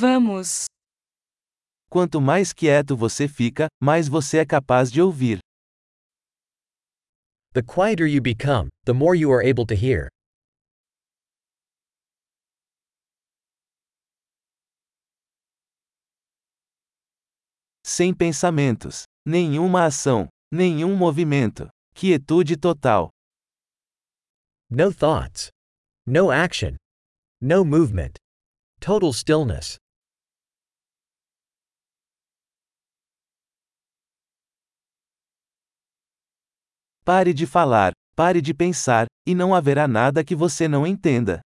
Vamos. Quanto mais quieto você fica, mais você é capaz de ouvir. The quieter you become, the more you are able to hear. Sem pensamentos, nenhuma ação, nenhum movimento. Quietude total. No thoughts. No action. No movement. Total stillness. Pare de falar, pare de pensar, e não haverá nada que você não entenda.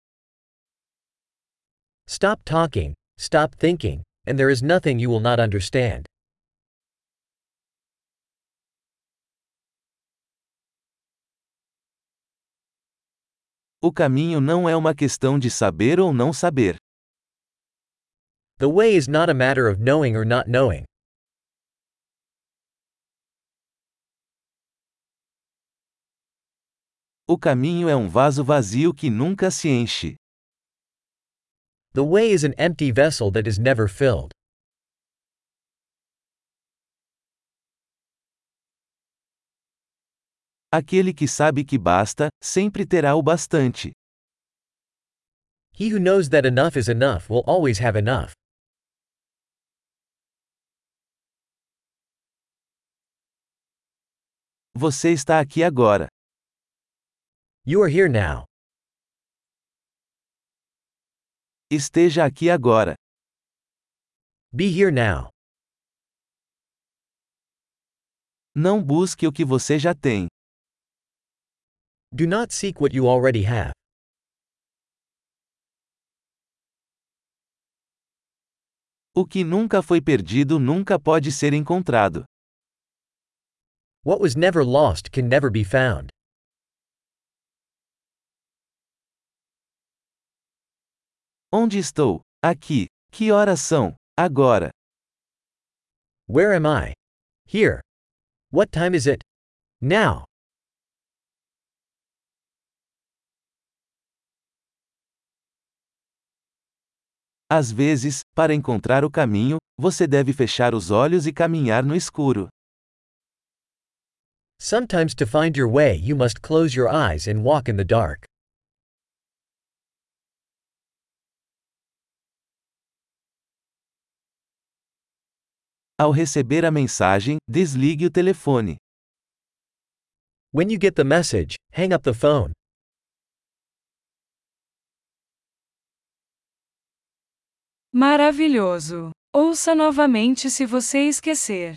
Stop talking, stop thinking, and there is nothing you will not understand. O caminho não é uma questão de saber ou não saber. The way is not a matter of knowing or not knowing. O caminho é um vaso vazio que nunca se enche. The way is an empty vessel that is never filled. Aquele que sabe que basta, sempre terá o bastante. He who knows that enough is enough will always have enough. Você está aqui agora. You are here now. Esteja aqui agora. Be here now. Não busque o que você já tem. Do not seek what you already have. O que nunca foi perdido nunca pode ser encontrado. What was never lost can never be found. Onde estou? Aqui. Que horas são? Agora. Where am I? Here. What time is it? Now. Às vezes, para encontrar o caminho, você deve fechar os olhos e caminhar no escuro. Sometimes to find your way you must close your eyes and walk in the dark. Ao receber a mensagem, desligue o telefone. When you get the message, hang up the phone. Maravilhoso! Ouça novamente se você esquecer.